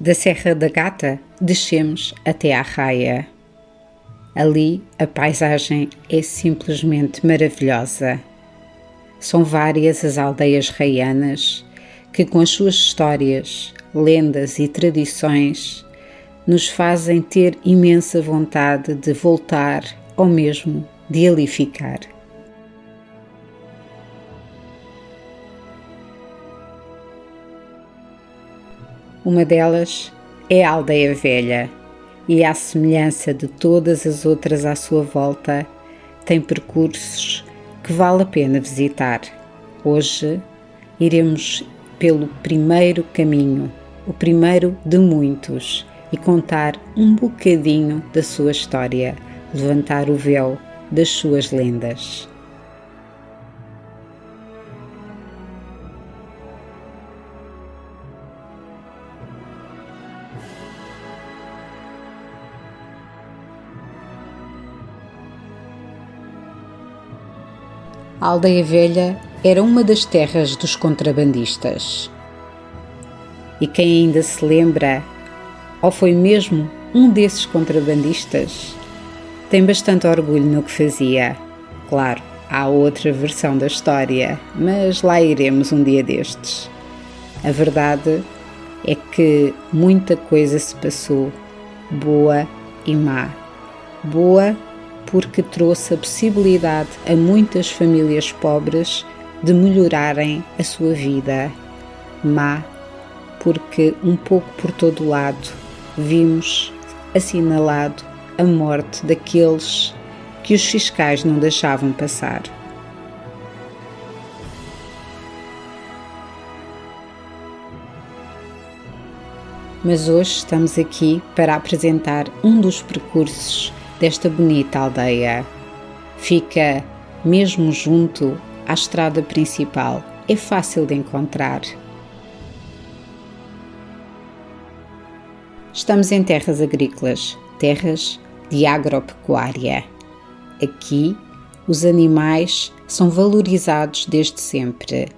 Da Serra da Gata, descemos até à Raia. Ali a paisagem é simplesmente maravilhosa. São várias as aldeias raianas que, com as suas histórias, lendas e tradições, nos fazem ter imensa vontade de voltar ou mesmo de ali ficar. Uma delas é a Aldeia Velha e, à semelhança de todas as outras à sua volta, tem percursos que vale a pena visitar. Hoje iremos pelo primeiro caminho, o primeiro de muitos, e contar um bocadinho da sua história, levantar o véu das suas lendas. A Aldeia Velha era uma das terras dos contrabandistas. E quem ainda se lembra, ou foi mesmo um desses contrabandistas, tem bastante orgulho no que fazia. Claro, há outra versão da história, mas lá iremos um dia destes. A verdade é que muita coisa se passou, boa e má. Boa porque trouxe a possibilidade a muitas famílias pobres de melhorarem a sua vida. Má, porque um pouco por todo lado vimos assinalado a morte daqueles que os fiscais não deixavam passar. Mas hoje estamos aqui para apresentar um dos percursos desta bonita aldeia. Fica mesmo junto à estrada principal, é fácil de encontrar. Estamos em terras agrícolas, terras de agropecuária. Aqui, os animais são valorizados desde sempre.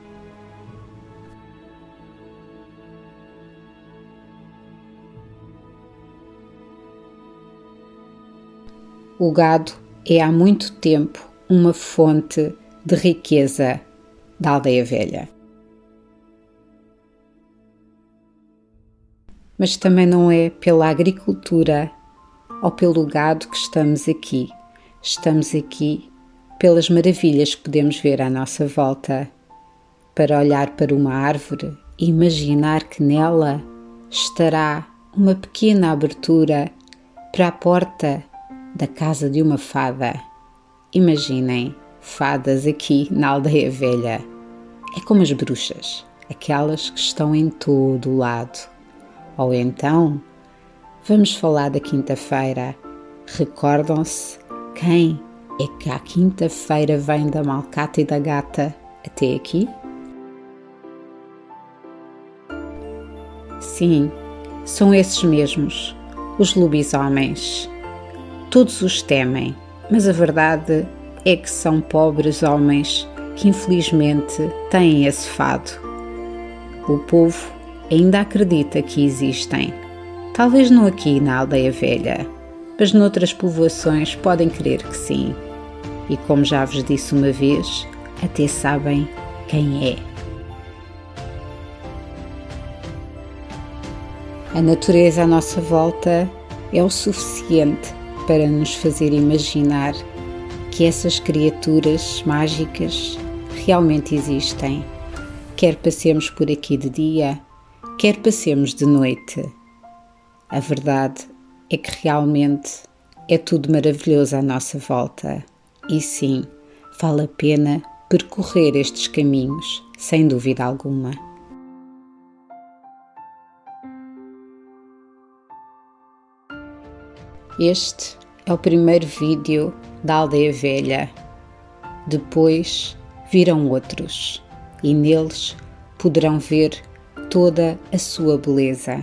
O gado é há muito tempo uma fonte de riqueza da aldeia velha. Mas também não é pela agricultura ou pelo gado que estamos aqui. Estamos aqui pelas maravilhas que podemos ver à nossa volta, para olhar para uma árvore e imaginar que nela estará uma pequena abertura para a porta da casa de uma fada. Imaginem fadas aqui na aldeia velha. É como as bruxas, aquelas que estão em todo o lado. Ou então, vamos falar da quinta-feira. Recordam-se quem é que à quinta-feira vem da malcata e da gata até aqui? Sim, são esses mesmos, os lobisomens. Todos os temem, mas a verdade é que são pobres homens que infelizmente têm esse fado. O povo ainda acredita que existem. Talvez não aqui na aldeia velha, mas noutras povoações podem crer que sim. E como já vos disse uma vez, até sabem quem é. A natureza à nossa volta é o suficiente para nos fazer imaginar que essas criaturas mágicas realmente existem, quer passemos por aqui de dia, quer passemos de noite. A verdade é que realmente é tudo maravilhoso à nossa volta e sim, vale a pena percorrer estes caminhos, sem dúvida alguma. Este é o primeiro vídeo da Aldeia Velha. Depois virão outros e neles poderão ver toda a sua beleza.